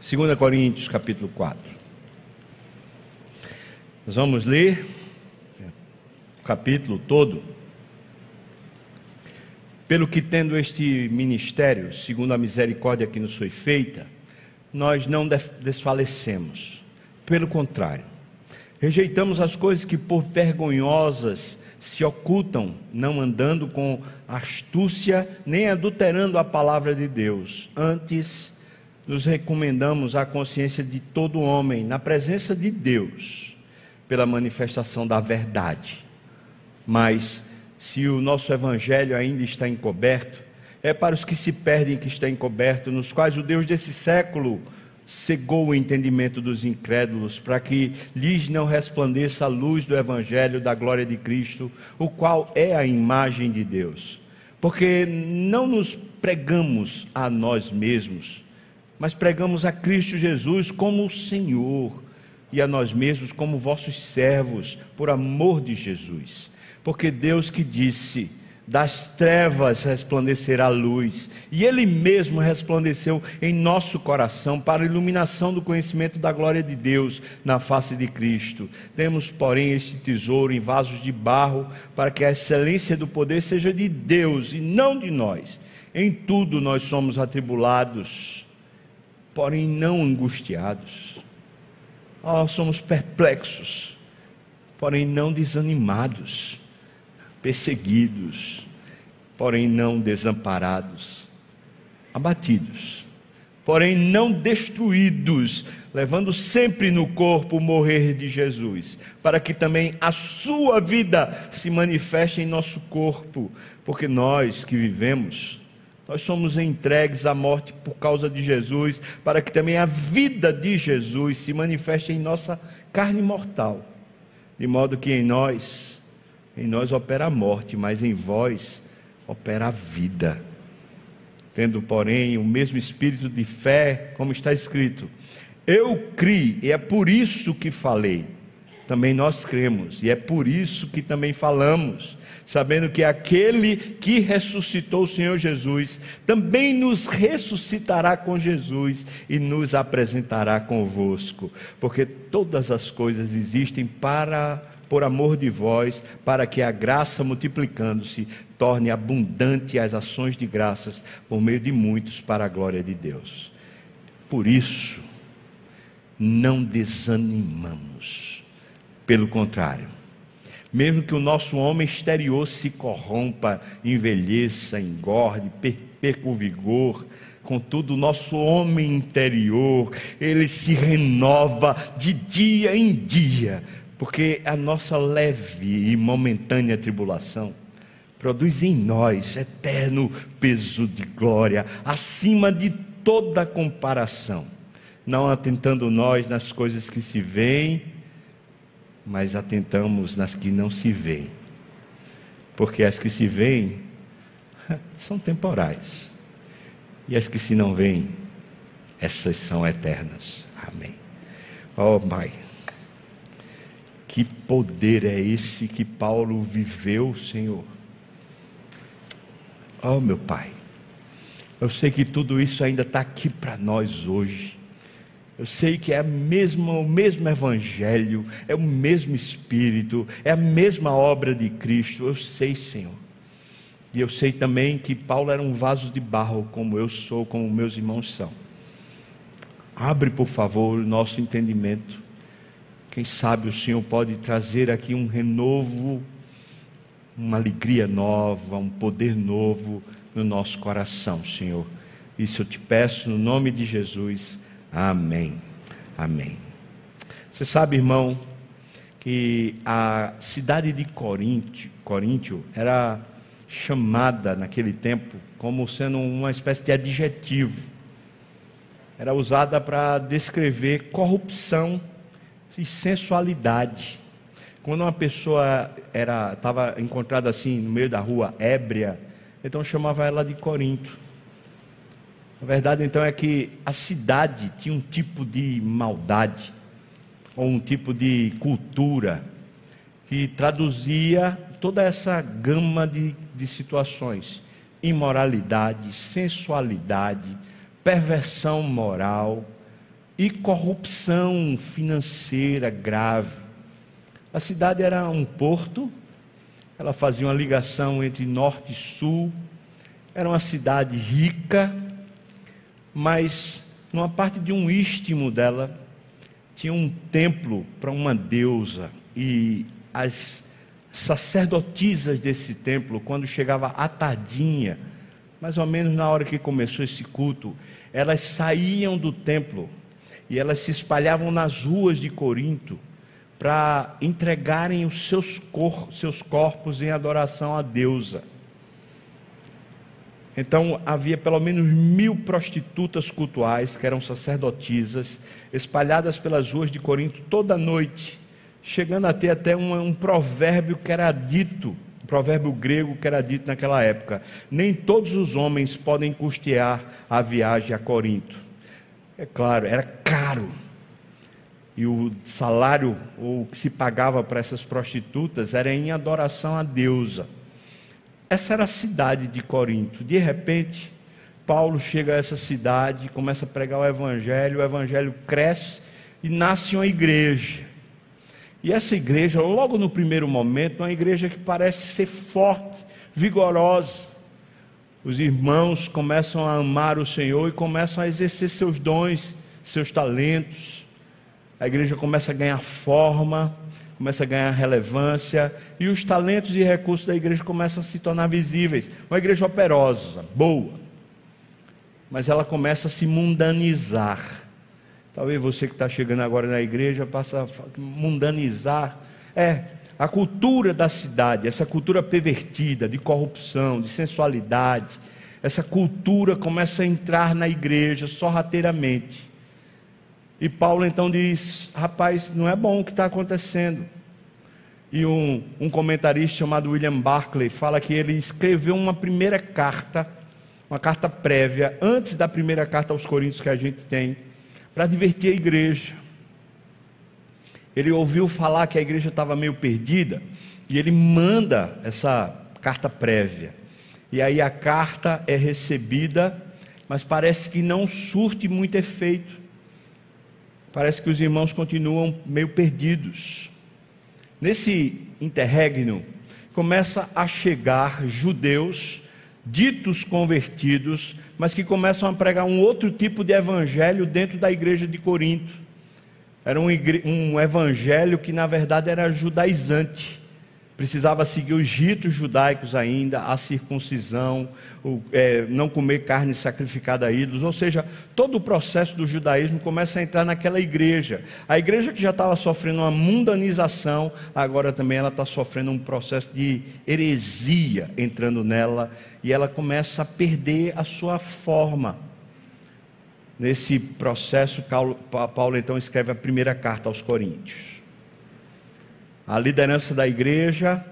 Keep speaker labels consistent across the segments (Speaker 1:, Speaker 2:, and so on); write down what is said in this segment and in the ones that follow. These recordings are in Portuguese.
Speaker 1: 2 Coríntios capítulo 4. Nós vamos ler o capítulo todo. Pelo que tendo este ministério, segundo a misericórdia que nos foi feita, nós não desfalecemos. Pelo contrário, rejeitamos as coisas que por vergonhosas se ocultam, não andando com astúcia, nem adulterando a palavra de Deus. Antes, nos recomendamos à consciência de todo homem, na presença de Deus, pela manifestação da verdade. Mas, se o nosso evangelho ainda está encoberto, é para os que se perdem que está encoberto, nos quais o Deus desse século cegou o entendimento dos incrédulos, para que lhes não resplandeça a luz do Evangelho da glória de Cristo, o qual é a imagem de Deus. Porque não nos pregamos a nós mesmos, mas pregamos a Cristo Jesus como o Senhor e a nós mesmos como vossos servos, por amor de Jesus. Porque Deus que disse: das trevas resplandecerá a luz, e Ele mesmo resplandeceu em nosso coração para a iluminação do conhecimento da glória de Deus na face de Cristo. Temos, porém, este tesouro em vasos de barro, para que a excelência do poder seja de Deus e não de nós. Em tudo nós somos atribulados, porém não angustiados. Oh, somos perplexos, porém não desanimados perseguidos, porém não desamparados, abatidos, porém não destruídos, levando sempre no corpo o morrer de Jesus, para que também a sua vida se manifeste em nosso corpo, porque nós que vivemos, nós somos entregues à morte por causa de Jesus, para que também a vida de Jesus se manifeste em nossa carne mortal, de modo que em nós em nós opera a morte, mas em vós opera a vida. Tendo, porém, o mesmo espírito de fé, como está escrito: Eu criei, e é por isso que falei. Também nós cremos, e é por isso que também falamos, sabendo que aquele que ressuscitou o Senhor Jesus também nos ressuscitará com Jesus e nos apresentará convosco, porque todas as coisas existem para por amor de vós, para que a graça multiplicando-se torne abundante as ações de graças por meio de muitos para a glória de Deus. Por isso, não desanimamos. Pelo contrário, mesmo que o nosso homem exterior se corrompa, envelheça, engorde, perca o vigor, contudo, o nosso homem interior, ele se renova de dia em dia, porque a nossa leve e momentânea tribulação produz em nós eterno peso de glória, acima de toda comparação, não atentando nós nas coisas que se veem, mas atentamos nas que não se veem, porque as que se veem são temporais, e as que se não veem, essas são eternas. Amém. Oh, Pai. Que poder é esse que Paulo viveu, Senhor? Oh, meu Pai, eu sei que tudo isso ainda está aqui para nós hoje. Eu sei que é o mesmo Evangelho, é o mesmo Espírito, é a mesma obra de Cristo. Eu sei, Senhor. E eu sei também que Paulo era um vaso de barro, como eu sou, como meus irmãos são. Abre, por favor, o nosso entendimento quem sabe o Senhor pode trazer aqui um renovo, uma alegria nova, um poder novo no nosso coração, Senhor. Isso eu te peço no nome de Jesus. Amém. Amém. Você sabe, irmão, que a cidade de Coríntio, Coríntio era chamada naquele tempo como sendo uma espécie de adjetivo. Era usada para descrever corrupção e sensualidade. Quando uma pessoa era estava encontrada assim no meio da rua, ébria, então chamava ela de Corinto. A verdade então é que a cidade tinha um tipo de maldade, ou um tipo de cultura, que traduzia toda essa gama de, de situações: imoralidade, sensualidade, perversão moral, e corrupção financeira grave. A cidade era um porto, ela fazia uma ligação entre norte e sul, era uma cidade rica, mas numa parte de um istmo dela tinha um templo para uma deusa e as sacerdotisas desse templo, quando chegava a tardinha, mais ou menos na hora que começou esse culto, elas saíam do templo e elas se espalhavam nas ruas de Corinto para entregarem os seus, cor, seus corpos em adoração à deusa. Então havia pelo menos mil prostitutas cultuais, que eram sacerdotisas, espalhadas pelas ruas de Corinto toda noite, chegando a ter até um, um provérbio que era dito, um provérbio grego que era dito naquela época: nem todos os homens podem custear a viagem a Corinto. É claro, era caro. E o salário, ou o que se pagava para essas prostitutas, era em adoração à deusa. Essa era a cidade de Corinto. De repente, Paulo chega a essa cidade, começa a pregar o evangelho, o evangelho cresce e nasce uma igreja. E essa igreja, logo no primeiro momento, é uma igreja que parece ser forte, vigorosa os irmãos começam a amar o Senhor e começam a exercer seus dons, seus talentos. A igreja começa a ganhar forma, começa a ganhar relevância e os talentos e recursos da igreja começam a se tornar visíveis. Uma igreja operosa, boa, mas ela começa a se mundanizar. Talvez você que está chegando agora na igreja passa a mundanizar. É, a cultura da cidade, essa cultura pervertida de corrupção, de sensualidade, essa cultura começa a entrar na igreja sorrateiramente. E Paulo então diz: rapaz, não é bom o que está acontecendo. E um, um comentarista chamado William Barclay fala que ele escreveu uma primeira carta, uma carta prévia, antes da primeira carta aos Coríntios que a gente tem, para divertir a igreja ele ouviu falar que a igreja estava meio perdida e ele manda essa carta prévia. E aí a carta é recebida, mas parece que não surte muito efeito. Parece que os irmãos continuam meio perdidos. Nesse interregno, começa a chegar judeus ditos convertidos, mas que começam a pregar um outro tipo de evangelho dentro da igreja de Corinto. Era um, um evangelho que, na verdade, era judaizante. Precisava seguir os ritos judaicos ainda, a circuncisão, o, é, não comer carne sacrificada a ídolos. Ou seja, todo o processo do judaísmo começa a entrar naquela igreja. A igreja que já estava sofrendo uma mundanização, agora também ela está sofrendo um processo de heresia entrando nela. E ela começa a perder a sua forma Nesse processo, Paulo então escreve a primeira carta aos Coríntios. A liderança da igreja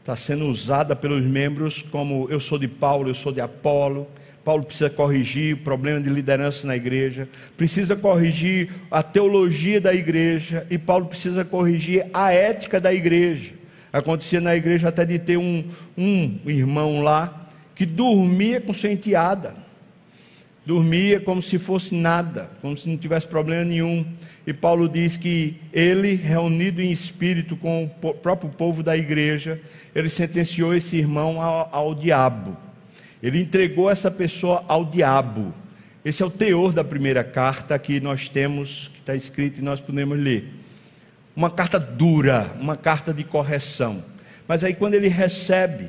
Speaker 1: está sendo usada pelos membros como eu sou de Paulo, eu sou de Apolo. Paulo precisa corrigir o problema de liderança na igreja, precisa corrigir a teologia da igreja e Paulo precisa corrigir a ética da igreja. Acontecia na igreja até de ter um, um irmão lá que dormia com sua enteada dormia como se fosse nada, como se não tivesse problema nenhum. E Paulo diz que ele, reunido em espírito com o próprio povo da igreja, ele sentenciou esse irmão ao, ao diabo. Ele entregou essa pessoa ao diabo. Esse é o teor da primeira carta que nós temos, que está escrito e nós podemos ler. Uma carta dura, uma carta de correção. Mas aí, quando ele recebe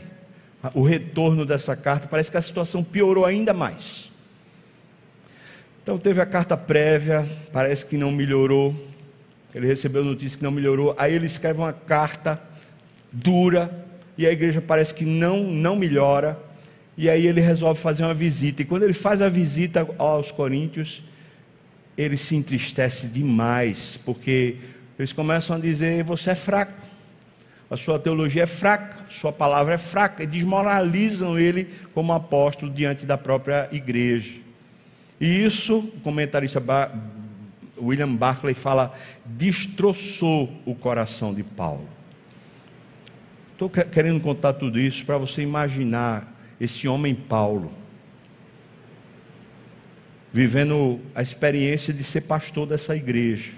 Speaker 1: o retorno dessa carta, parece que a situação piorou ainda mais. Então teve a carta prévia, parece que não melhorou. Ele recebeu notícia que não melhorou. Aí ele escreve uma carta dura e a igreja parece que não não melhora. E aí ele resolve fazer uma visita. E quando ele faz a visita aos coríntios, ele se entristece demais, porque eles começam a dizer: você é fraco. A sua teologia é fraca, sua palavra é fraca, e desmoralizam ele como apóstolo diante da própria igreja. E isso, o comentarista William Barclay fala, destroçou o coração de Paulo. Estou querendo contar tudo isso para você imaginar esse homem Paulo. vivendo a experiência de ser pastor dessa igreja.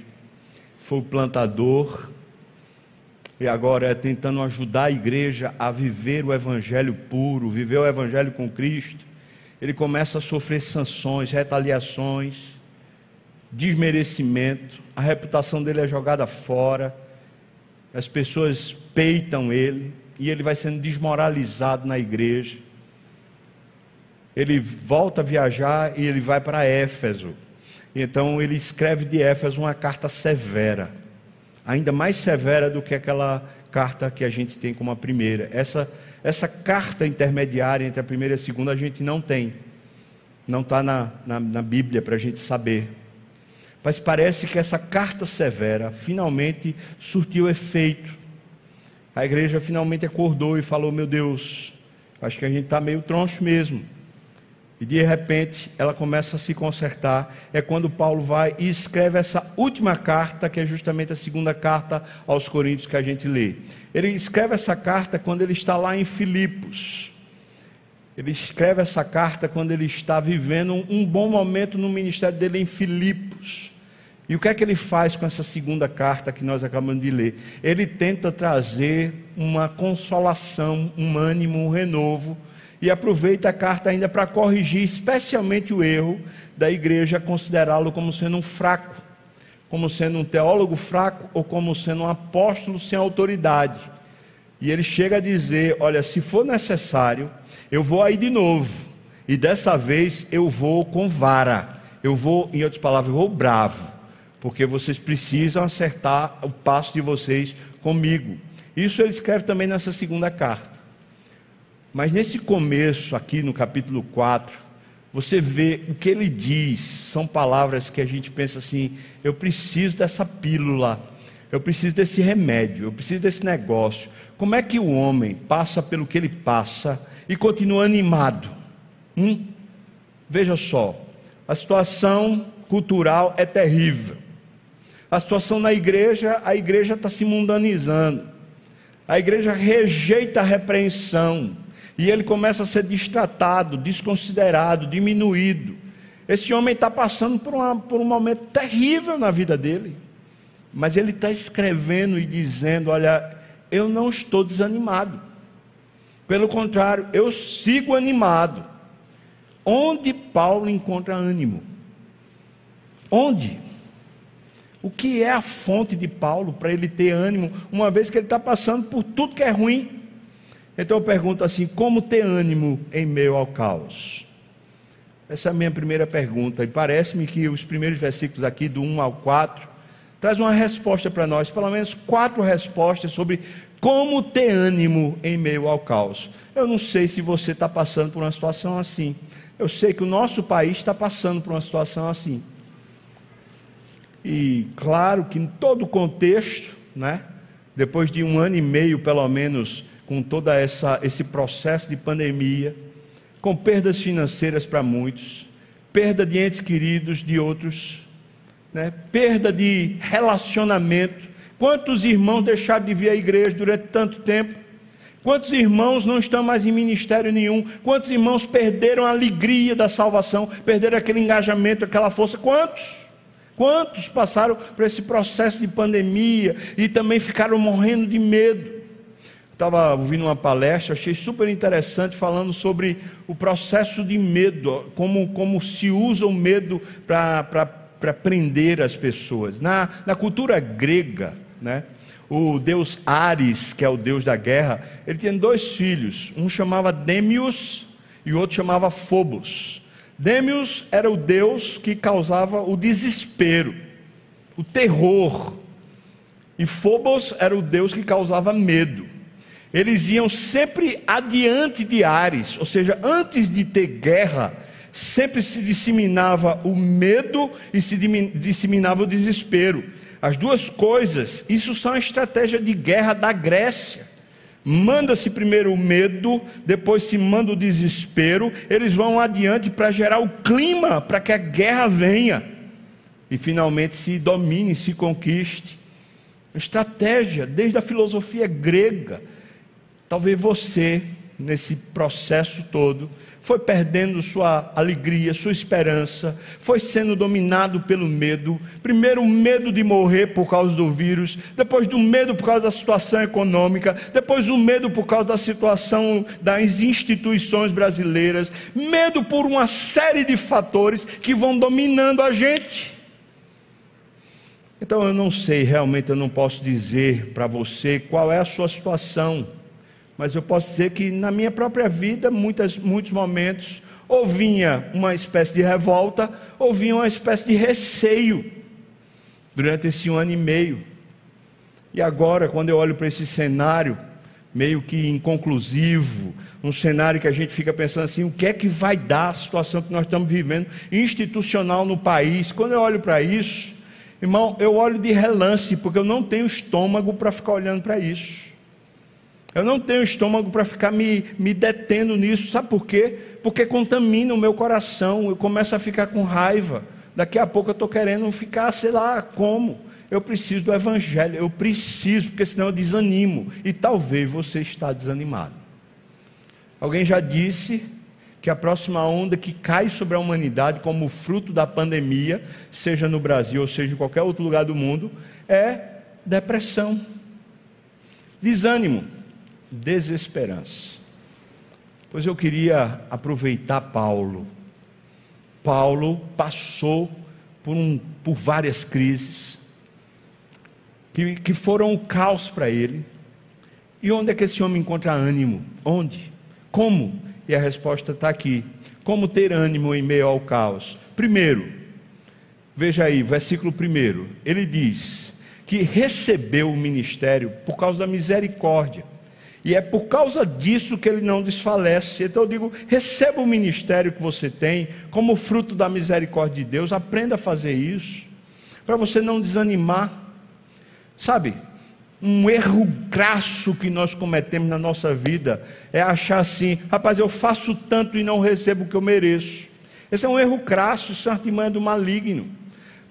Speaker 1: Foi o plantador e agora é tentando ajudar a igreja a viver o evangelho puro, viver o evangelho com Cristo. Ele começa a sofrer sanções, retaliações, desmerecimento, a reputação dele é jogada fora, as pessoas peitam ele e ele vai sendo desmoralizado na igreja. Ele volta a viajar e ele vai para Éfeso. Então ele escreve de Éfeso uma carta severa, ainda mais severa do que aquela carta que a gente tem como a primeira. Essa, essa carta intermediária entre a primeira e a segunda a gente não tem, não está na, na, na Bíblia para a gente saber. Mas parece que essa carta severa finalmente surtiu efeito. A igreja finalmente acordou e falou: Meu Deus, acho que a gente está meio troncho mesmo. E de repente ela começa a se consertar. É quando Paulo vai e escreve essa última carta, que é justamente a segunda carta aos Coríntios que a gente lê. Ele escreve essa carta quando ele está lá em Filipos. Ele escreve essa carta quando ele está vivendo um bom momento no ministério dele em Filipos. E o que é que ele faz com essa segunda carta que nós acabamos de ler? Ele tenta trazer uma consolação, um ânimo, um renovo, e aproveita a carta ainda para corrigir especialmente o erro da igreja considerá-lo como sendo um fraco, como sendo um teólogo fraco ou como sendo um apóstolo sem autoridade. E ele chega a dizer: Olha, se for necessário, eu vou aí de novo. E dessa vez eu vou com vara. Eu vou, em outras palavras, eu vou bravo. Porque vocês precisam acertar o passo de vocês comigo. Isso ele escreve também nessa segunda carta. Mas nesse começo, aqui no capítulo 4, você vê o que ele diz, são palavras que a gente pensa assim: eu preciso dessa pílula, eu preciso desse remédio, eu preciso desse negócio. Como é que o homem passa pelo que ele passa e continua animado. Hum? Veja só, a situação cultural é terrível. A situação na igreja, a igreja está se mundanizando. A igreja rejeita a repreensão. E ele começa a ser destratado, desconsiderado, diminuído. Esse homem está passando por, uma, por um momento terrível na vida dele. Mas ele está escrevendo e dizendo: Olha, eu não estou desanimado. Pelo contrário, eu sigo animado. Onde Paulo encontra ânimo? Onde? O que é a fonte de Paulo para ele ter ânimo, uma vez que ele está passando por tudo que é ruim? Então eu pergunto assim: como ter ânimo em meio ao caos? Essa é a minha primeira pergunta, e parece-me que os primeiros versículos aqui, do 1 ao 4, traz uma resposta para nós, pelo menos quatro respostas sobre como ter ânimo em meio ao caos? Eu não sei se você está passando por uma situação assim. Eu sei que o nosso país está passando por uma situação assim. E claro que em todo o contexto, né, depois de um ano e meio pelo menos, com todo esse processo de pandemia, com perdas financeiras para muitos, perda de entes queridos de outros, né, perda de relacionamento, Quantos irmãos deixaram de vir à igreja durante tanto tempo? Quantos irmãos não estão mais em ministério nenhum? Quantos irmãos perderam a alegria da salvação, perderam aquele engajamento, aquela força? Quantos? Quantos passaram por esse processo de pandemia e também ficaram morrendo de medo? Estava ouvindo uma palestra, achei super interessante, falando sobre o processo de medo, como, como se usa o medo para prender as pessoas. Na, na cultura grega, né? O deus Ares, que é o deus da guerra, ele tinha dois filhos, um chamava Demius e o outro chamava Phobos. Demius era o deus que causava o desespero, o terror, e Phobos era o deus que causava medo. Eles iam sempre adiante de Ares, ou seja, antes de ter guerra, sempre se disseminava o medo e se disseminava o desespero. As duas coisas, isso são a estratégia de guerra da Grécia. Manda-se primeiro o medo, depois se manda o desespero, eles vão adiante para gerar o clima para que a guerra venha e finalmente se domine, se conquiste. Estratégia, desde a filosofia grega. Talvez você nesse processo todo, foi perdendo sua alegria, sua esperança, foi sendo dominado pelo medo. Primeiro, o medo de morrer por causa do vírus, depois, do medo por causa da situação econômica, depois, o medo por causa da situação das instituições brasileiras, medo por uma série de fatores que vão dominando a gente. Então, eu não sei, realmente, eu não posso dizer para você qual é a sua situação mas eu posso dizer que na minha própria vida, muitas, muitos momentos, ou vinha uma espécie de revolta, ou vinha uma espécie de receio, durante esse um ano e meio. E agora, quando eu olho para esse cenário, meio que inconclusivo, um cenário que a gente fica pensando assim: o que é que vai dar a situação que nós estamos vivendo institucional no país? Quando eu olho para isso, irmão, eu olho de relance, porque eu não tenho estômago para ficar olhando para isso. Eu não tenho estômago para ficar me, me detendo nisso. Sabe por quê? Porque contamina o meu coração. Eu começo a ficar com raiva. Daqui a pouco eu estou querendo ficar, sei lá, como. Eu preciso do Evangelho. Eu preciso, porque senão eu desanimo. E talvez você está desanimado. Alguém já disse que a próxima onda que cai sobre a humanidade, como fruto da pandemia, seja no Brasil ou seja em qualquer outro lugar do mundo, é depressão, desânimo desesperança. Pois eu queria aproveitar Paulo. Paulo passou por, um, por várias crises que, que foram um caos para ele. E onde é que esse homem encontra ânimo? Onde? Como? E a resposta está aqui. Como ter ânimo em meio ao caos? Primeiro, veja aí, versículo primeiro, ele diz que recebeu o ministério por causa da misericórdia. E é por causa disso que ele não desfalece. Então eu digo: receba o ministério que você tem, como fruto da misericórdia de Deus, aprenda a fazer isso, para você não desanimar. Sabe, um erro crasso que nós cometemos na nossa vida é achar assim: rapaz, eu faço tanto e não recebo o que eu mereço. Esse é um erro crasso, isso é uma do maligno.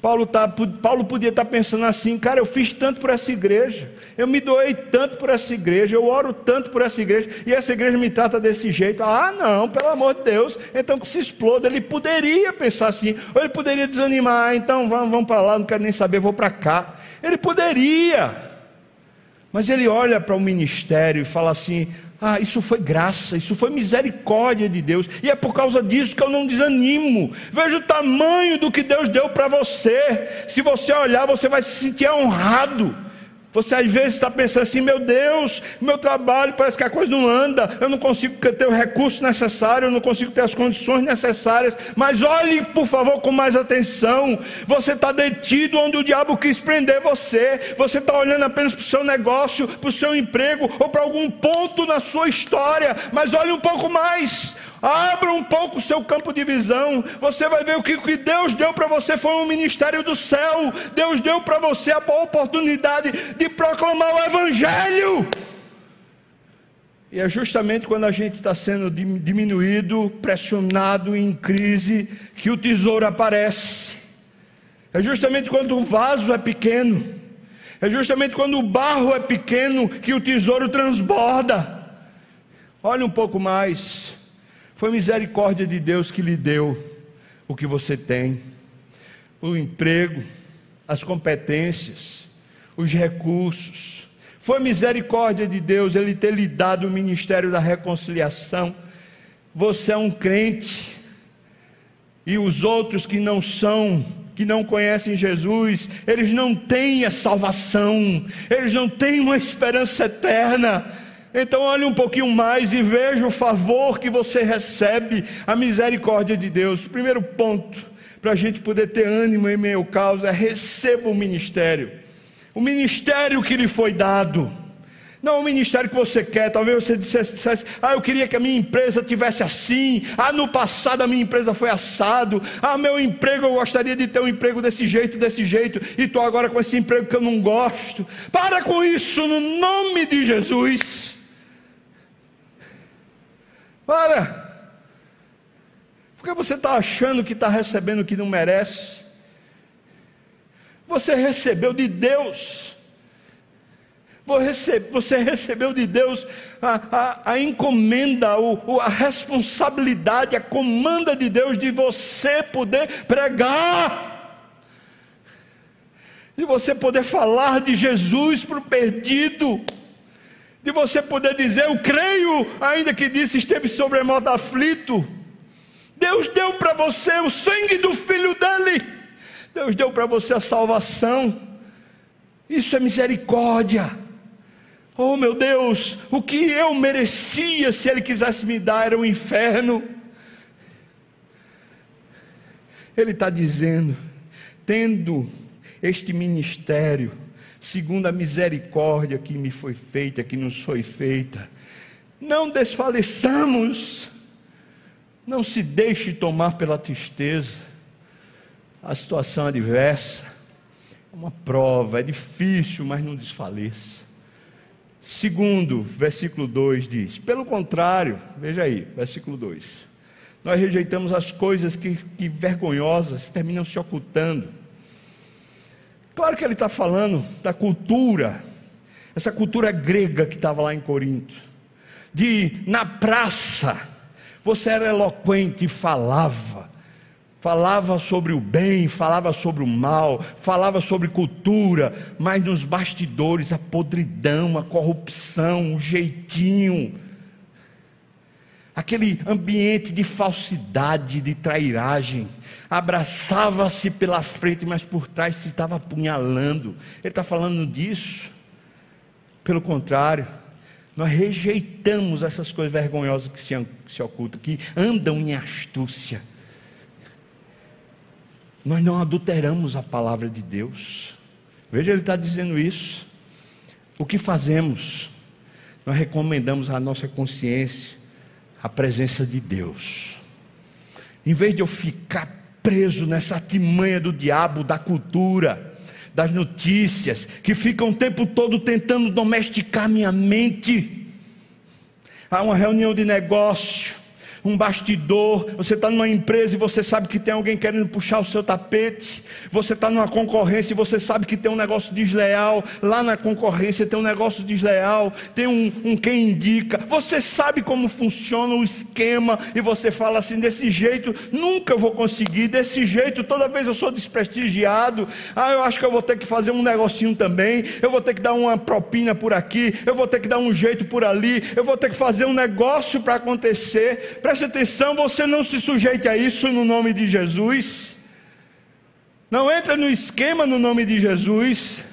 Speaker 1: Paulo, tá, Paulo podia estar tá pensando assim, cara, eu fiz tanto por essa igreja, eu me doei tanto por essa igreja, eu oro tanto por essa igreja, e essa igreja me trata desse jeito. Ah, não, pelo amor de Deus, então que se exploda. Ele poderia pensar assim, ou ele poderia desanimar, ah, então vamos, vamos para lá, não quero nem saber, vou para cá. Ele poderia, mas ele olha para o ministério e fala assim: ah, isso foi graça, isso foi misericórdia de Deus, e é por causa disso que eu não desanimo. Veja o tamanho do que Deus deu para você. Se você olhar, você vai se sentir honrado. Você às vezes está pensando assim: meu Deus, meu trabalho parece que a coisa não anda, eu não consigo ter o recurso necessário, eu não consigo ter as condições necessárias. Mas olhe, por favor, com mais atenção. Você está detido onde o diabo quis prender você. Você está olhando apenas para o seu negócio, para o seu emprego ou para algum ponto na sua história. Mas olhe um pouco mais. Abra um pouco o seu campo de visão. Você vai ver o que, que Deus deu para você foi um ministério do céu. Deus deu para você a oportunidade de proclamar o Evangelho. E é justamente quando a gente está sendo diminuído, pressionado, em crise, que o tesouro aparece. É justamente quando o vaso é pequeno. É justamente quando o barro é pequeno que o tesouro transborda. Olha um pouco mais. Foi misericórdia de Deus que lhe deu o que você tem: o emprego, as competências, os recursos. Foi misericórdia de Deus ele ter lhe dado o ministério da reconciliação. Você é um crente, e os outros que não são, que não conhecem Jesus, eles não têm a salvação, eles não têm uma esperança eterna então olhe um pouquinho mais e veja o favor que você recebe, a misericórdia de Deus. Primeiro ponto, para a gente poder ter ânimo em meio ao caos, é receba o ministério. O ministério que lhe foi dado. Não o ministério que você quer, talvez você dissesse, dissesse, ah, eu queria que a minha empresa tivesse assim, ah, no passado a minha empresa foi assado, ah, meu emprego eu gostaria de ter um emprego desse jeito, desse jeito, e estou agora com esse emprego que eu não gosto. Para com isso no nome de Jesus. Para! Porque você está achando que está recebendo o que não merece. Você recebeu de Deus. Você recebeu de Deus a, a, a encomenda, a responsabilidade, a comanda de Deus de você poder pregar, de você poder falar de Jesus para o perdido, de você poder dizer: Eu creio, ainda que disse esteve sobre modo aflito. Deus deu para você o sangue do filho dele, Deus deu para você a salvação. Isso é misericórdia. Oh meu Deus, o que eu merecia se Ele quisesse me dar era o um inferno. Ele está dizendo, tendo este ministério, segundo a misericórdia que me foi feita, que nos foi feita, não desfaleçamos, não se deixe tomar pela tristeza, a situação adversa, é uma prova, é difícil, mas não desfaleça. Segundo, versículo 2 diz: pelo contrário, veja aí, versículo 2: nós rejeitamos as coisas que, que vergonhosas terminam se ocultando. Claro que ele está falando da cultura, essa cultura grega que estava lá em Corinto, de na praça, você era eloquente e falava, falava sobre o bem, falava sobre o mal, falava sobre cultura, mas nos bastidores a podridão, a corrupção, o jeitinho, aquele ambiente de falsidade, de trairagem, abraçava-se pela frente, mas por trás se estava apunhalando. Ele está falando disso. Pelo contrário, nós rejeitamos essas coisas vergonhosas que se, se ocultam, que andam em astúcia nós não adulteramos a palavra de Deus. Veja, ele está dizendo isso. O que fazemos? Nós recomendamos à nossa consciência a presença de Deus. Em vez de eu ficar preso nessa artimanha do diabo, da cultura, das notícias, que ficam o tempo todo tentando domesticar minha mente. Há uma reunião de negócio, um bastidor, você está numa empresa e você sabe que tem alguém querendo puxar o seu tapete, você está numa concorrência e você sabe que tem um negócio desleal, lá na concorrência tem um negócio desleal, tem um, um quem indica, você sabe como funciona o esquema e você fala assim: desse jeito nunca vou conseguir, desse jeito toda vez eu sou desprestigiado, ah, eu acho que eu vou ter que fazer um negocinho também, eu vou ter que dar uma propina por aqui, eu vou ter que dar um jeito por ali, eu vou ter que fazer um negócio para acontecer. Preste atenção, você não se sujeite a isso no nome de Jesus. Não entra no esquema no nome de Jesus.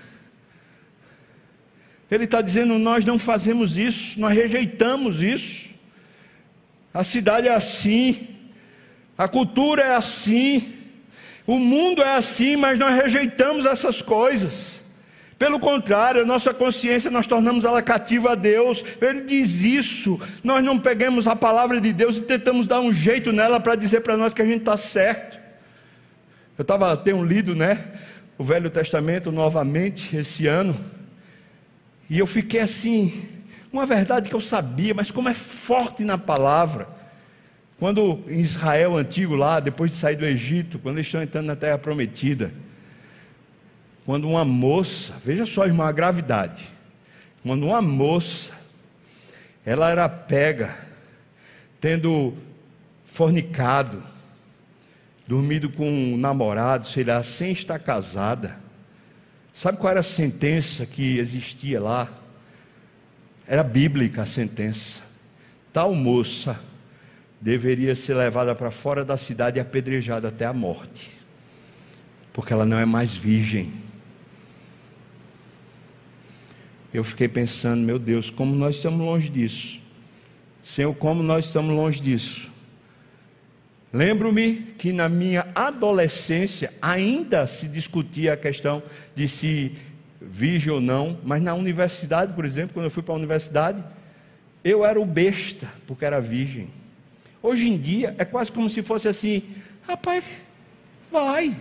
Speaker 1: Ele está dizendo: nós não fazemos isso, nós rejeitamos isso. A cidade é assim, a cultura é assim, o mundo é assim, mas nós rejeitamos essas coisas. Pelo contrário, nossa consciência nós tornamos ela cativa a Deus. Ele diz isso. Nós não pegamos a palavra de Deus e tentamos dar um jeito nela para dizer para nós que a gente está certo. Eu estava tenho lido, né, o Velho Testamento novamente esse ano e eu fiquei assim, uma verdade que eu sabia, mas como é forte na palavra. Quando em Israel antigo lá, depois de sair do Egito, quando eles estão entrando na Terra Prometida quando uma moça, veja só, irmã, a gravidade. Quando uma moça, ela era pega, tendo fornicado, dormido com um namorado, sei lá, sem estar casada. Sabe qual era a sentença que existia lá? Era bíblica a sentença. Tal moça deveria ser levada para fora da cidade e apedrejada até a morte, porque ela não é mais virgem eu fiquei pensando, meu Deus, como nós estamos longe disso. Senhor, como nós estamos longe disso. Lembro-me que na minha adolescência ainda se discutia a questão de se virgem ou não, mas na universidade, por exemplo, quando eu fui para a universidade, eu era o besta, porque era virgem. Hoje em dia é quase como se fosse assim, rapaz, vai.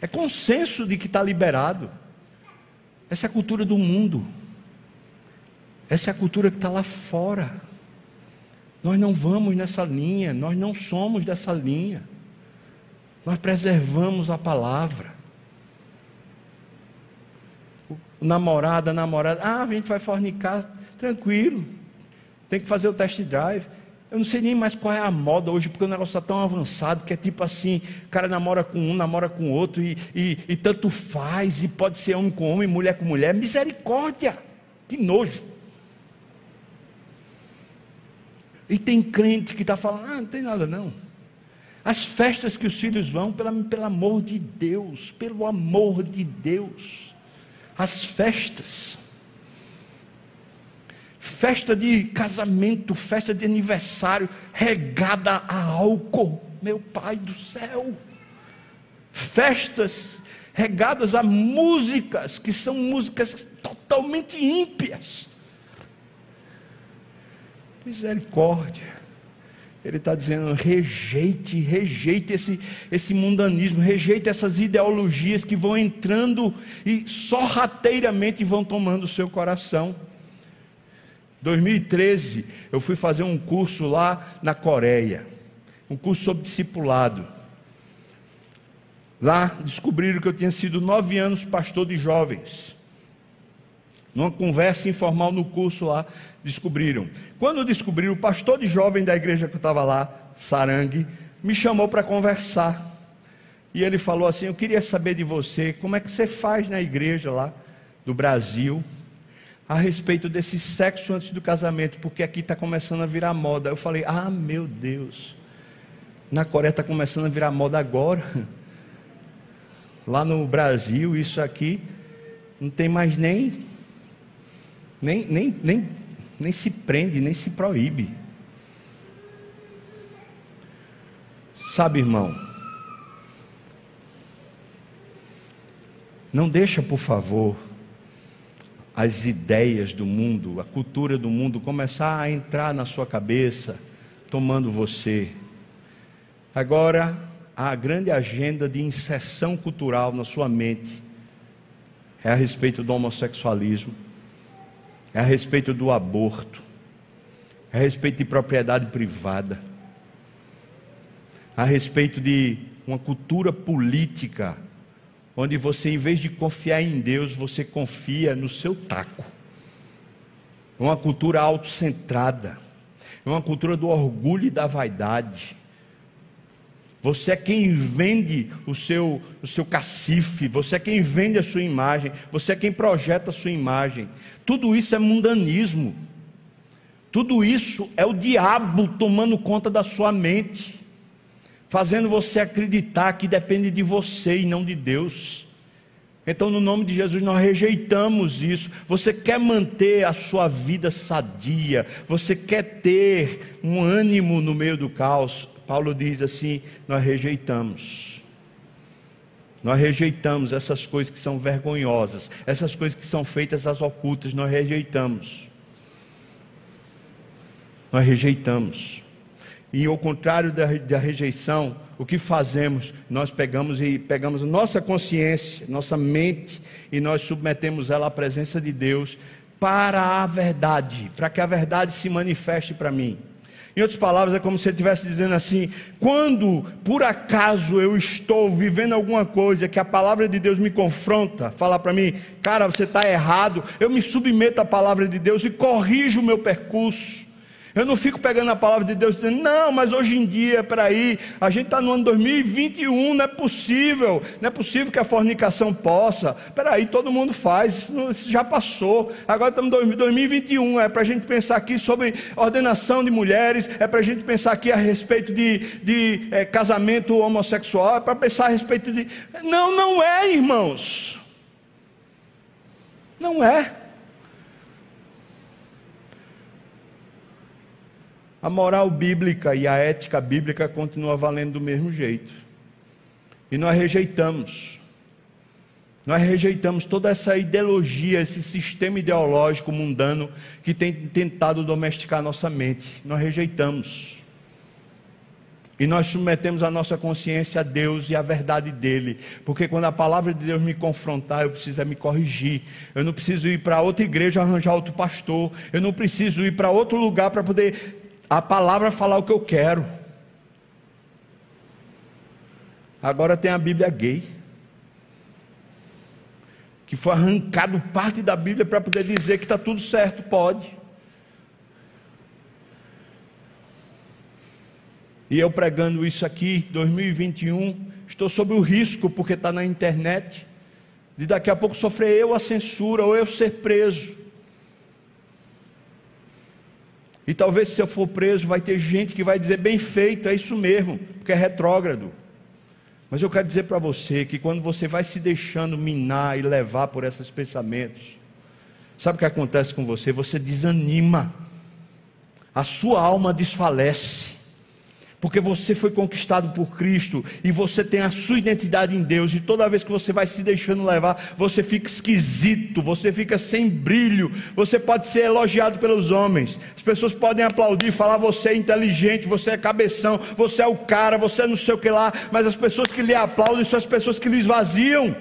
Speaker 1: É consenso de que está liberado. Essa é a cultura do mundo. Essa é a cultura que está lá fora. Nós não vamos nessa linha, nós não somos dessa linha. Nós preservamos a palavra. o namorado, a namorada, ah, a gente vai fornicar, tranquilo, tem que fazer o test drive. Eu não sei nem mais qual é a moda hoje, porque o negócio está tão avançado que é tipo assim: o cara namora com um, namora com outro, e, e, e tanto faz, e pode ser homem com homem, mulher com mulher. Misericórdia! Que nojo! E tem crente que está falando: ah, não tem nada não. As festas que os filhos vão, pelo, pelo amor de Deus, pelo amor de Deus. As festas festa de casamento, festa de aniversário, regada a álcool, meu Pai do céu. Festas regadas a músicas que são músicas totalmente ímpias. Misericórdia. Ele está dizendo: rejeite, rejeite esse, esse mundanismo, rejeite essas ideologias que vão entrando e sorrateiramente vão tomando o seu coração. 2013, eu fui fazer um curso lá na Coreia, um curso sobre discipulado. Lá descobriram que eu tinha sido nove anos pastor de jovens. Numa conversa informal no curso lá, descobriram. Quando descobriram, o pastor de jovem da igreja que eu estava lá, Sarangue, me chamou para conversar. E ele falou assim: Eu queria saber de você, como é que você faz na igreja lá do Brasil? A respeito desse sexo antes do casamento, porque aqui está começando a virar moda. Eu falei, ah, meu Deus, na Coreia está começando a virar moda agora. Lá no Brasil, isso aqui não tem mais nem, nem, nem, nem, nem se prende, nem se proíbe. Sabe, irmão, não deixa, por favor, as ideias do mundo, a cultura do mundo começar a entrar na sua cabeça, tomando você. Agora, a grande agenda de inserção cultural na sua mente é a respeito do homossexualismo, é a respeito do aborto, é a respeito de propriedade privada, a respeito de uma cultura política onde você, em vez de confiar em Deus, você confia no seu taco. É uma cultura autocentrada, é uma cultura do orgulho e da vaidade. Você é quem vende o seu, o seu cacife, você é quem vende a sua imagem, você é quem projeta a sua imagem. Tudo isso é mundanismo. Tudo isso é o diabo tomando conta da sua mente fazendo você acreditar que depende de você e não de Deus. Então, no nome de Jesus, nós rejeitamos isso. Você quer manter a sua vida sadia, você quer ter um ânimo no meio do caos. Paulo diz assim: nós rejeitamos. Nós rejeitamos essas coisas que são vergonhosas, essas coisas que são feitas às ocultas, nós rejeitamos. Nós rejeitamos. E ao contrário da, da rejeição, o que fazemos? Nós pegamos e pegamos nossa consciência, nossa mente, e nós submetemos ela à presença de Deus para a verdade, para que a verdade se manifeste para mim. Em outras palavras, é como se ele estivesse dizendo assim: quando por acaso eu estou vivendo alguma coisa que a palavra de Deus me confronta, fala para mim, cara, você está errado, eu me submeto à palavra de Deus e corrijo o meu percurso. Eu não fico pegando a palavra de Deus dizendo, não, mas hoje em dia, peraí, a gente está no ano 2021, não é possível, não é possível que a fornicação possa. Peraí, todo mundo faz, isso, não, isso já passou. Agora estamos em 2021, é para a gente pensar aqui sobre ordenação de mulheres, é para a gente pensar aqui a respeito de, de é, casamento homossexual, é para pensar a respeito de. Não, não é, irmãos. Não é. A moral bíblica e a ética bíblica continua valendo do mesmo jeito. E nós rejeitamos. Nós rejeitamos toda essa ideologia, esse sistema ideológico mundano que tem tentado domesticar nossa mente. Nós rejeitamos. E nós submetemos a nossa consciência a Deus e à verdade dele. Porque quando a palavra de Deus me confrontar, eu preciso é me corrigir. Eu não preciso ir para outra igreja arranjar outro pastor. Eu não preciso ir para outro lugar para poder a palavra falar o que eu quero. Agora tem a Bíblia gay, que foi arrancado parte da Bíblia para poder dizer que está tudo certo, pode. E eu pregando isso aqui, 2021, estou sob o risco, porque está na internet, de daqui a pouco sofrer eu a censura ou eu ser preso. E talvez se eu for preso, vai ter gente que vai dizer bem feito, é isso mesmo, porque é retrógrado. Mas eu quero dizer para você que quando você vai se deixando minar e levar por esses pensamentos, sabe o que acontece com você? Você desanima, a sua alma desfalece porque você foi conquistado por Cristo e você tem a sua identidade em Deus, e toda vez que você vai se deixando levar, você fica esquisito, você fica sem brilho, você pode ser elogiado pelos homens, as pessoas podem aplaudir, falar você é inteligente, você é cabeção, você é o cara, você é não sei o que lá, mas as pessoas que lhe aplaudem são as pessoas que lhe esvaziam,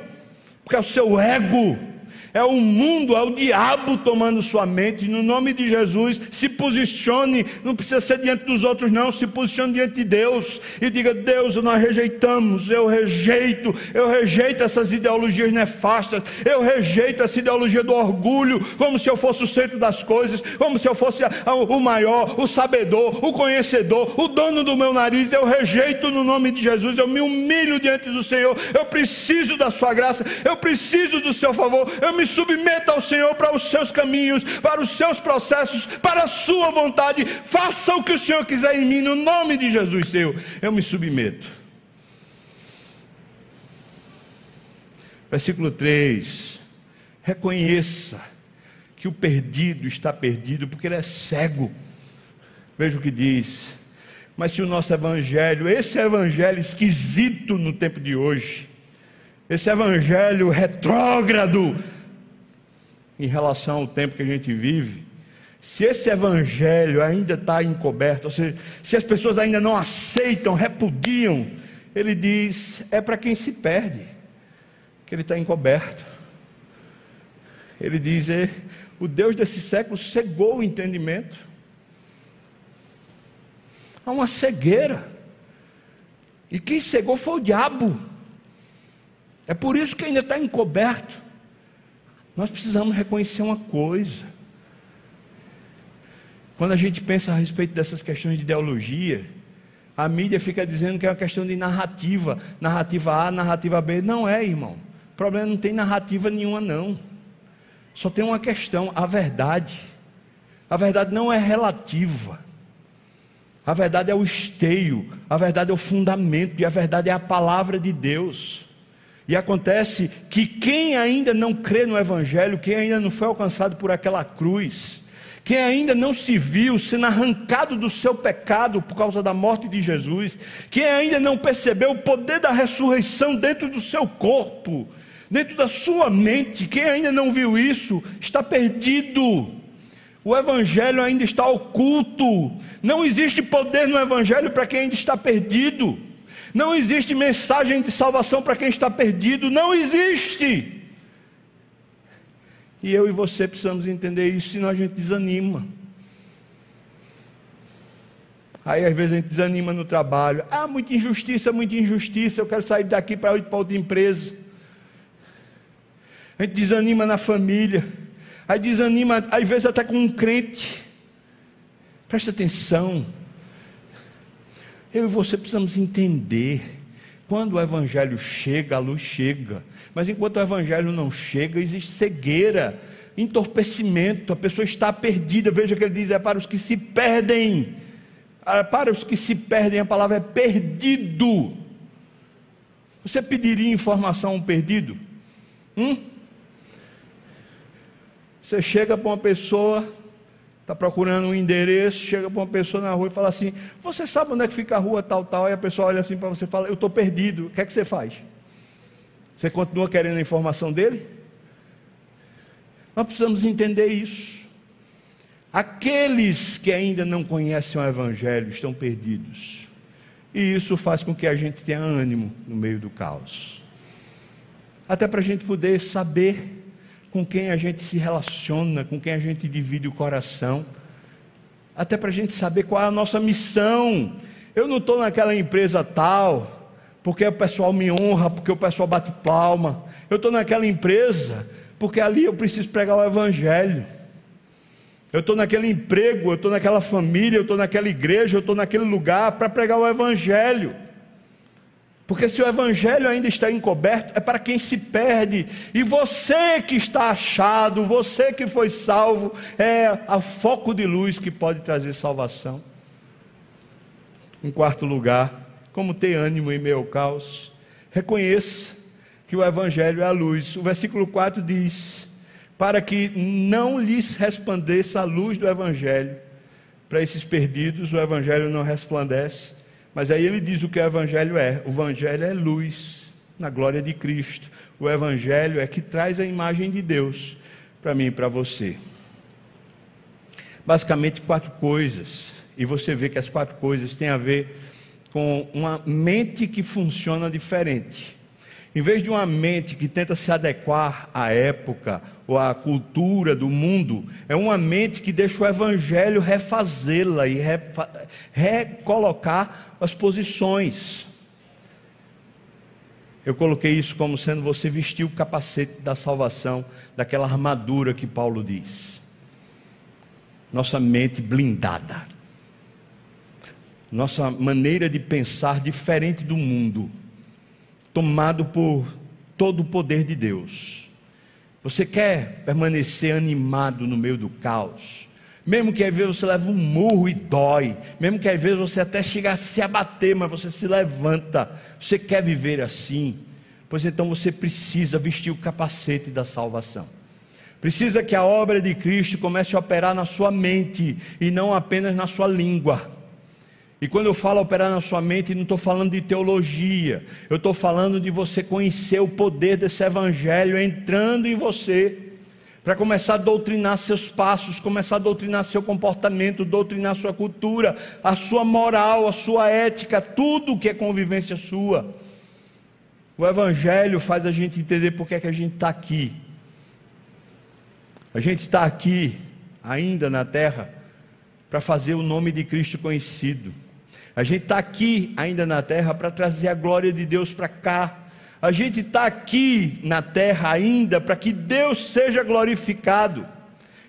Speaker 1: porque é o seu ego é o mundo, é o diabo tomando sua mente. No nome de Jesus, se posicione, não precisa ser diante dos outros, não. Se posicione diante de Deus e diga: Deus, nós rejeitamos, eu rejeito, eu rejeito essas ideologias nefastas, eu rejeito essa ideologia do orgulho, como se eu fosse o centro das coisas, como se eu fosse o maior, o sabedor, o conhecedor, o dono do meu nariz. Eu rejeito no nome de Jesus, eu me humilho diante do Senhor. Eu preciso da Sua graça, eu preciso do Seu favor, eu me submeta ao Senhor para os seus caminhos, para os seus processos, para a sua vontade. Faça o que o Senhor quiser em mim, no nome de Jesus seu. Eu me submeto. Versículo 3: Reconheça que o perdido está perdido porque ele é cego. Veja o que diz. Mas se o nosso evangelho, esse evangelho esquisito no tempo de hoje, esse evangelho retrógrado, em relação ao tempo que a gente vive, se esse evangelho ainda está encoberto, ou seja, se as pessoas ainda não aceitam, repudiam, ele diz: é para quem se perde, que ele está encoberto. Ele diz: é, o Deus desse século cegou o entendimento. Há uma cegueira. E quem cegou foi o diabo. É por isso que ainda está encoberto. Nós precisamos reconhecer uma coisa. Quando a gente pensa a respeito dessas questões de ideologia, a mídia fica dizendo que é uma questão de narrativa, narrativa A, narrativa B. Não é, irmão. O problema não tem narrativa nenhuma, não. Só tem uma questão: a verdade. A verdade não é relativa. A verdade é o esteio, a verdade é o fundamento, e a verdade é a palavra de Deus. E acontece que quem ainda não crê no Evangelho, quem ainda não foi alcançado por aquela cruz, quem ainda não se viu sendo arrancado do seu pecado por causa da morte de Jesus, quem ainda não percebeu o poder da ressurreição dentro do seu corpo, dentro da sua mente, quem ainda não viu isso, está perdido. O Evangelho ainda está oculto. Não existe poder no Evangelho para quem ainda está perdido. Não existe mensagem de salvação para quem está perdido, não existe. E eu e você precisamos entender isso, senão a gente desanima. Aí às vezes a gente desanima no trabalho. Ah, muita injustiça, muita injustiça. Eu quero sair daqui para ir para outra empresa. A gente desanima na família. Aí desanima, às vezes até com um crente. Presta atenção. Eu e você precisamos entender. Quando o Evangelho chega, a luz chega. Mas enquanto o Evangelho não chega, existe cegueira, entorpecimento, a pessoa está perdida. Veja que ele diz: é para os que se perdem. Ah, para os que se perdem, a palavra é perdido. Você pediria informação a um perdido? Hum? Você chega para uma pessoa, está procurando um endereço, chega para uma pessoa na rua e fala assim: Você sabe onde é que fica a rua tal, tal? Aí a pessoa olha assim para você e fala: Eu estou perdido. O que é que você faz? Você continua querendo a informação dele? Nós precisamos entender isso. Aqueles que ainda não conhecem o Evangelho estão perdidos. E isso faz com que a gente tenha ânimo no meio do caos. Até para a gente poder saber com quem a gente se relaciona, com quem a gente divide o coração, até para a gente saber qual é a nossa missão. Eu não estou naquela empresa tal, porque o pessoal me honra, porque o pessoal bate palma. Eu estou naquela empresa Porque ali eu preciso pregar o Evangelho. Eu estou naquele emprego, eu estou naquela família, eu estou naquela igreja, eu estou naquele lugar para pregar o Evangelho. Porque se o evangelho ainda está encoberto, é para quem se perde. E você que está achado, você que foi salvo, é a foco de luz que pode trazer salvação. Em quarto lugar, como ter ânimo em meio ao caos, reconheça que o evangelho é a luz. O versículo 4 diz: para que não lhes resplandeça a luz do evangelho. Para esses perdidos, o evangelho não resplandece mas aí ele diz o que o Evangelho é: o Evangelho é luz na glória de Cristo. O Evangelho é que traz a imagem de Deus para mim e para você. Basicamente, quatro coisas. E você vê que as quatro coisas têm a ver com uma mente que funciona diferente. Em vez de uma mente que tenta se adequar à época ou à cultura do mundo, é uma mente que deixa o evangelho refazê-la e refa recolocar as posições. Eu coloquei isso como sendo você vestir o capacete da salvação, daquela armadura que Paulo diz. Nossa mente blindada. Nossa maneira de pensar diferente do mundo tomado por todo o poder de Deus. Você quer permanecer animado no meio do caos? Mesmo que às vezes você leve um murro e dói, mesmo que às vezes você até chega a se abater, mas você se levanta. Você quer viver assim? Pois então você precisa vestir o capacete da salvação. Precisa que a obra de Cristo comece a operar na sua mente e não apenas na sua língua. E quando eu falo operar na sua mente, não estou falando de teologia, eu estou falando de você conhecer o poder desse evangelho entrando em você, para começar a doutrinar seus passos, começar a doutrinar seu comportamento, doutrinar sua cultura, a sua moral, a sua ética, tudo que é convivência sua. O evangelho faz a gente entender por que, é que a gente está aqui. A gente está aqui, ainda na terra, para fazer o nome de Cristo conhecido. A gente está aqui ainda na terra para trazer a glória de Deus para cá. A gente está aqui na terra ainda para que Deus seja glorificado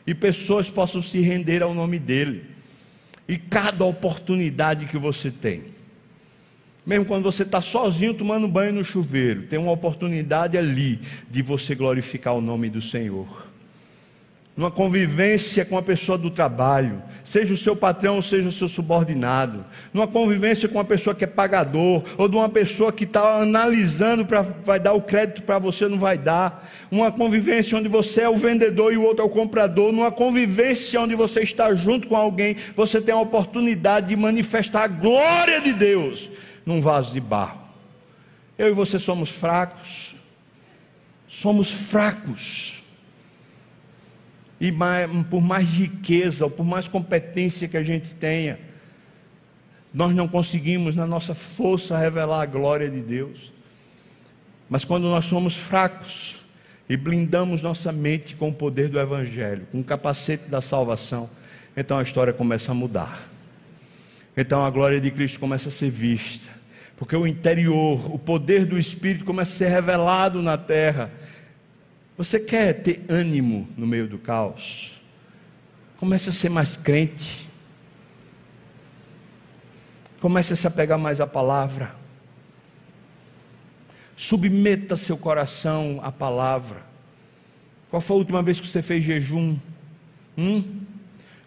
Speaker 1: e pessoas possam se render ao nome dEle. E cada oportunidade que você tem, mesmo quando você está sozinho tomando banho no chuveiro, tem uma oportunidade ali de você glorificar o nome do Senhor numa convivência com a pessoa do trabalho, seja o seu patrão ou seja o seu subordinado, numa convivência com uma pessoa que é pagador, ou de uma pessoa que está analisando para vai dar o crédito para você não vai dar, uma convivência onde você é o vendedor e o outro é o comprador, numa convivência onde você está junto com alguém, você tem a oportunidade de manifestar a glória de Deus num vaso de barro. Eu e você somos fracos, somos fracos e mais, por mais riqueza, ou por mais competência que a gente tenha, nós não conseguimos, na nossa força, revelar a glória de Deus. Mas quando nós somos fracos e blindamos nossa mente com o poder do Evangelho, com o capacete da salvação, então a história começa a mudar. Então a glória de Cristo começa a ser vista, porque o interior, o poder do Espírito começa a ser revelado na terra você quer ter ânimo no meio do caos? Comece a ser mais crente. Comece a se apegar mais à palavra. Submeta seu coração à palavra. Qual foi a última vez que você fez jejum? Hum?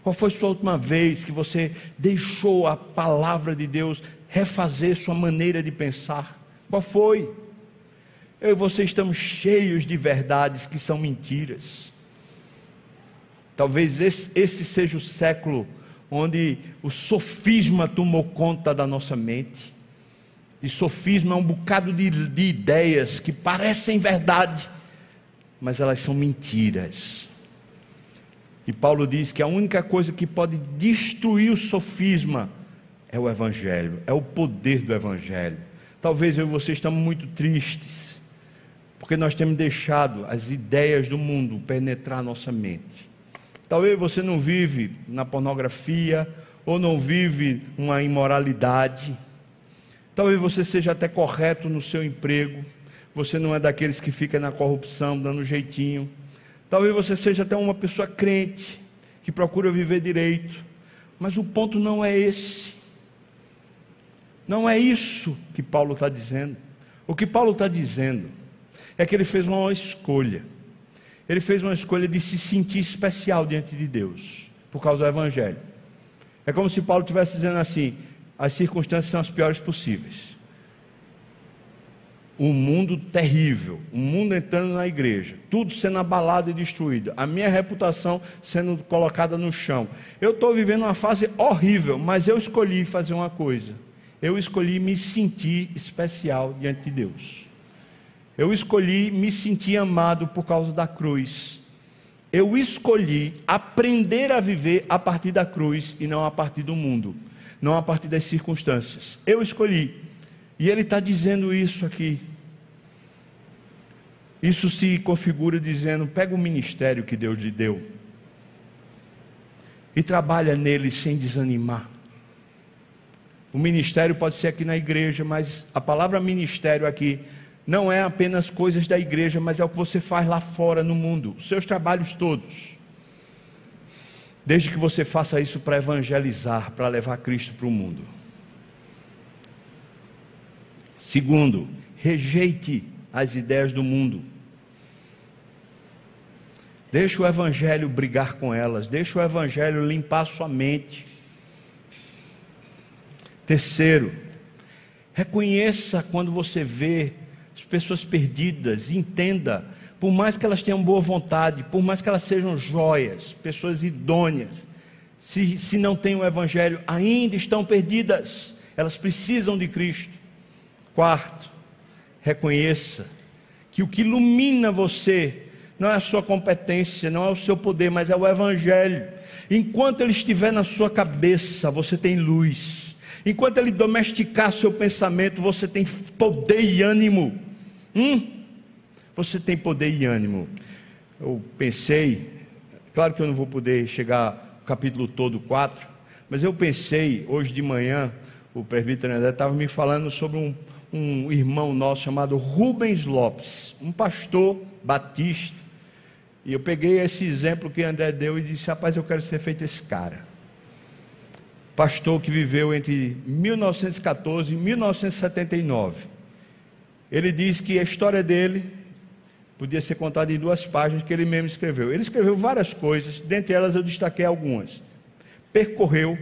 Speaker 1: Qual foi a sua última vez que você deixou a palavra de Deus refazer sua maneira de pensar? Qual foi? Eu e você estamos cheios de verdades que são mentiras. Talvez esse, esse seja o século onde o sofisma tomou conta da nossa mente. E sofisma é um bocado de, de ideias que parecem verdade, mas elas são mentiras. E Paulo diz que a única coisa que pode destruir o sofisma é o Evangelho, é o poder do Evangelho. Talvez eu e você estamos muito tristes porque nós temos deixado as ideias do mundo penetrar nossa mente. Talvez você não vive na pornografia ou não vive uma imoralidade. Talvez você seja até correto no seu emprego. Você não é daqueles que fica na corrupção, dando jeitinho. Talvez você seja até uma pessoa crente, que procura viver direito, mas o ponto não é esse. Não é isso que Paulo está dizendo. O que Paulo está dizendo é que ele fez uma escolha. Ele fez uma escolha de se sentir especial diante de Deus, por causa do Evangelho. É como se Paulo estivesse dizendo assim: as circunstâncias são as piores possíveis um mundo terrível, um mundo entrando na igreja, tudo sendo abalado e destruído, a minha reputação sendo colocada no chão. Eu estou vivendo uma fase horrível, mas eu escolhi fazer uma coisa. Eu escolhi me sentir especial diante de Deus. Eu escolhi me sentir amado por causa da cruz. Eu escolhi aprender a viver a partir da cruz e não a partir do mundo, não a partir das circunstâncias. Eu escolhi. E ele está dizendo isso aqui. Isso se configura dizendo: pega o ministério que Deus lhe deu e trabalha nele sem desanimar. O ministério pode ser aqui na igreja, mas a palavra ministério aqui não é apenas coisas da igreja, mas é o que você faz lá fora no mundo, os seus trabalhos todos. Desde que você faça isso para evangelizar, para levar Cristo para o mundo. Segundo, rejeite as ideias do mundo. Deixa o Evangelho brigar com elas, deixa o Evangelho limpar sua mente. Terceiro, reconheça quando você vê pessoas perdidas, entenda, por mais que elas tenham boa vontade, por mais que elas sejam joias, pessoas idôneas, se, se não têm o Evangelho, ainda estão perdidas, elas precisam de Cristo. Quarto, reconheça que o que ilumina você não é a sua competência, não é o seu poder, mas é o Evangelho. Enquanto ele estiver na sua cabeça, você tem luz. Enquanto ele domesticar seu pensamento, você tem poder e ânimo. Hum? Você tem poder e ânimo. Eu pensei, claro que eu não vou poder chegar ao capítulo todo 4, mas eu pensei, hoje de manhã, o presbítero André estava me falando sobre um, um irmão nosso chamado Rubens Lopes, um pastor batista. E eu peguei esse exemplo que André deu e disse: Rapaz, eu quero ser feito esse cara. Pastor que viveu entre 1914 e 1979. Ele diz que a história dele podia ser contada em duas páginas que ele mesmo escreveu. Ele escreveu várias coisas, dentre elas eu destaquei algumas. Percorreu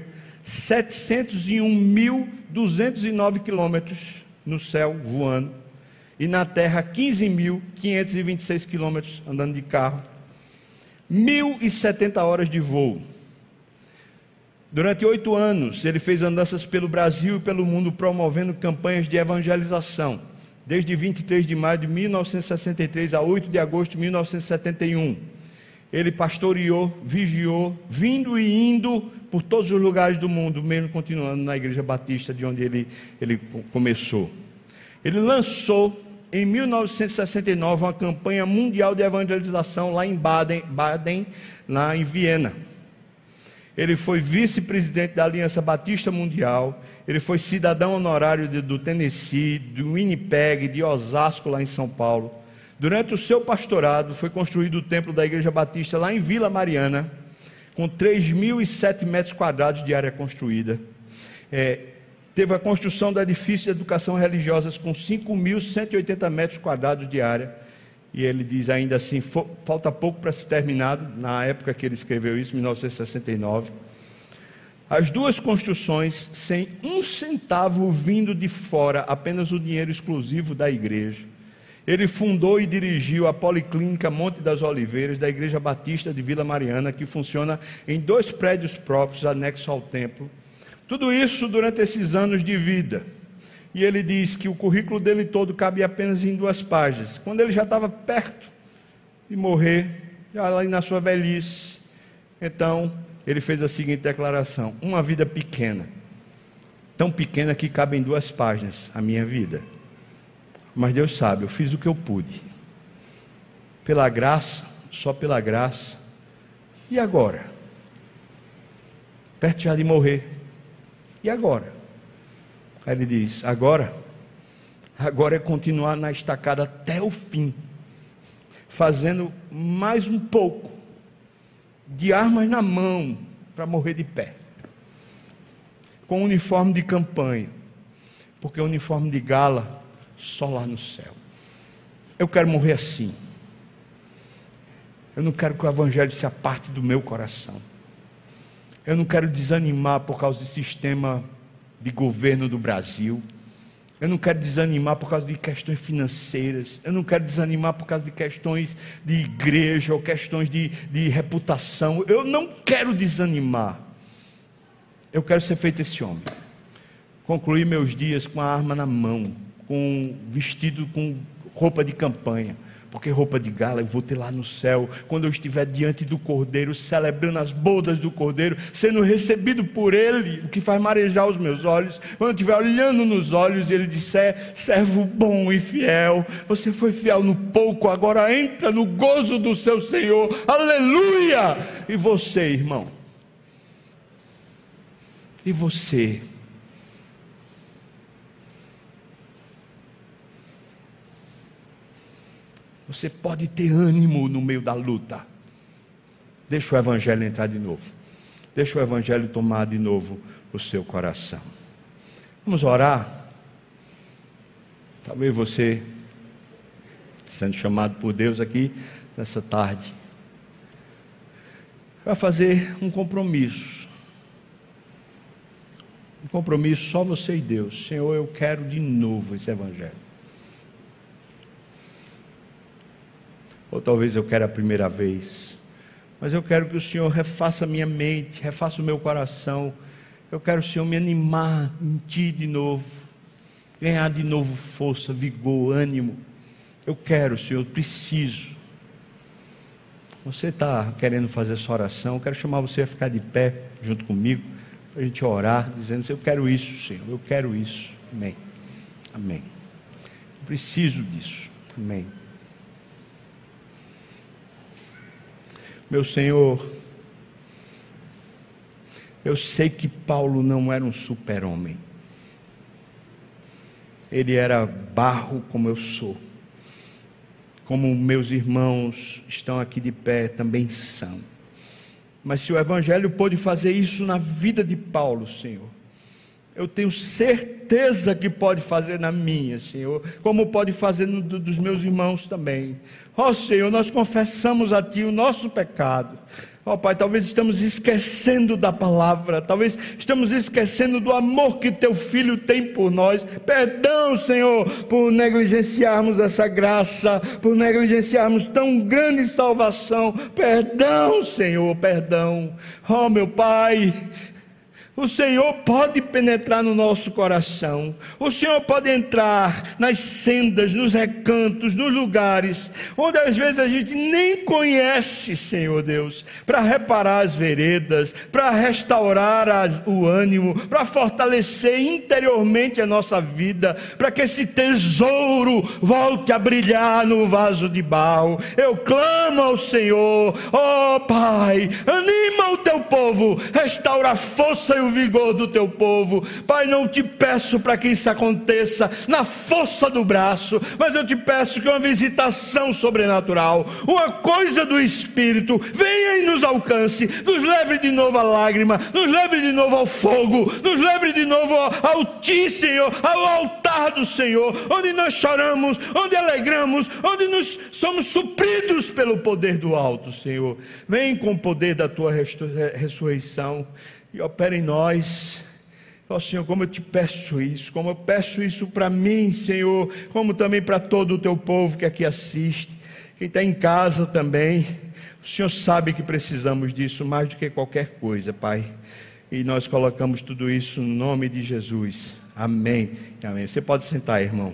Speaker 1: 701.209 quilômetros no céu voando, e na terra 15.526 quilômetros andando de carro, 1.070 horas de voo. Durante oito anos, ele fez andanças pelo Brasil e pelo mundo promovendo campanhas de evangelização, desde 23 de maio de 1963 a 8 de agosto de 1971. Ele pastoreou, vigiou, vindo e indo por todos os lugares do mundo, mesmo continuando na Igreja Batista, de onde ele, ele começou. Ele lançou em 1969 uma campanha mundial de evangelização lá em Baden, Baden lá em Viena. Ele foi vice-presidente da Aliança Batista Mundial, ele foi cidadão honorário de, do Tennessee, do Winnipeg, de Osasco, lá em São Paulo. Durante o seu pastorado, foi construído o templo da Igreja Batista lá em Vila Mariana com 3.007 metros quadrados de área construída. É, teve a construção do edifício de educação religiosa com 5.180 metros quadrados de área. E ele diz ainda assim: falta pouco para se terminar, na época que ele escreveu isso, 1969. As duas construções, sem um centavo vindo de fora, apenas o dinheiro exclusivo da igreja. Ele fundou e dirigiu a Policlínica Monte das Oliveiras da Igreja Batista de Vila Mariana, que funciona em dois prédios próprios anexos ao templo. Tudo isso durante esses anos de vida. E ele diz que o currículo dele todo cabe apenas em duas páginas. Quando ele já estava perto de morrer, já lá na sua velhice, então ele fez a seguinte declaração: Uma vida pequena, tão pequena que cabe em duas páginas, a minha vida. Mas Deus sabe, eu fiz o que eu pude. Pela graça, só pela graça. E agora? Perto já de morrer. E agora? Aí ele diz: agora, agora é continuar na estacada até o fim. fazendo mais um pouco de armas na mão para morrer de pé, com uniforme de campanha, porque o uniforme de gala só lá no céu. Eu quero morrer assim. Eu não quero que o evangelho se aparte do meu coração. Eu não quero desanimar por causa do sistema de governo do Brasil. Eu não quero desanimar por causa de questões financeiras. Eu não quero desanimar por causa de questões de igreja ou questões de, de reputação. Eu não quero desanimar. Eu quero ser feito esse homem. Concluir meus dias com a arma na mão, com vestido com roupa de campanha porque roupa de gala eu vou ter lá no céu, quando eu estiver diante do Cordeiro, celebrando as bodas do Cordeiro, sendo recebido por Ele, o que faz marejar os meus olhos, quando eu estiver olhando nos olhos e Ele disser: servo bom e fiel, você foi fiel no pouco, agora entra no gozo do seu Senhor, aleluia! E você, irmão? E você? Você pode ter ânimo no meio da luta. Deixa o Evangelho entrar de novo. Deixa o Evangelho tomar de novo o seu coração. Vamos orar. Talvez você, sendo chamado por Deus aqui nessa tarde, vai fazer um compromisso. Um compromisso só você e Deus. Senhor, eu quero de novo esse Evangelho. Ou talvez eu quero a primeira vez. Mas eu quero que o Senhor refaça minha mente, refaça o meu coração. Eu quero o Senhor me animar em Ti de novo, ganhar de novo força, vigor, ânimo. Eu quero, Senhor, eu preciso. Você está querendo fazer essa oração? Eu quero chamar você a ficar de pé junto comigo, para a gente orar, dizendo: Eu quero isso, Senhor, eu quero isso. Amém. Amém. Eu preciso disso. Amém. Meu Senhor, eu sei que Paulo não era um super-homem. Ele era barro como eu sou. Como meus irmãos estão aqui de pé também são. Mas se o Evangelho pôde fazer isso na vida de Paulo, Senhor, eu tenho certeza que pode fazer na minha, Senhor, como pode fazer no dos meus irmãos também. Ó oh, Senhor, nós confessamos a Ti o nosso pecado. Ó oh, Pai, talvez estamos esquecendo da palavra, talvez estamos esquecendo do amor que Teu Filho tem por nós. Perdão, Senhor, por negligenciarmos essa graça, por negligenciarmos tão grande salvação. Perdão, Senhor, perdão. Ó oh, meu Pai, o Senhor pode penetrar no nosso coração. O Senhor pode entrar nas sendas, nos recantos, nos lugares onde às vezes a gente nem conhece, Senhor Deus, para reparar as veredas, para restaurar as, o ânimo, para fortalecer interiormente a nossa vida, para que esse tesouro volte a brilhar no vaso de barro. Eu clamo ao Senhor, ó oh, Pai, anima o teu povo, restaura a força e o vigor do teu povo. Pai, não te peço para que isso aconteça na força do braço, mas eu te peço que uma visitação sobrenatural, uma coisa do Espírito, venha e nos alcance, nos leve de novo à lágrima, nos leve de novo ao fogo, nos leve de novo ao ti, Senhor, ao altar do Senhor, onde nós choramos, onde alegramos, onde nos somos supridos pelo poder do alto, Senhor. Vem com o poder da tua ressurreição e opera em nós. Ó oh, Senhor, como eu te peço isso, como eu peço isso para mim, Senhor, como também para todo o teu povo que aqui assiste, quem está em casa também. O Senhor sabe que precisamos disso mais do que qualquer coisa, Pai. E nós colocamos tudo isso no nome de Jesus. Amém. Amém. Você pode sentar, irmão.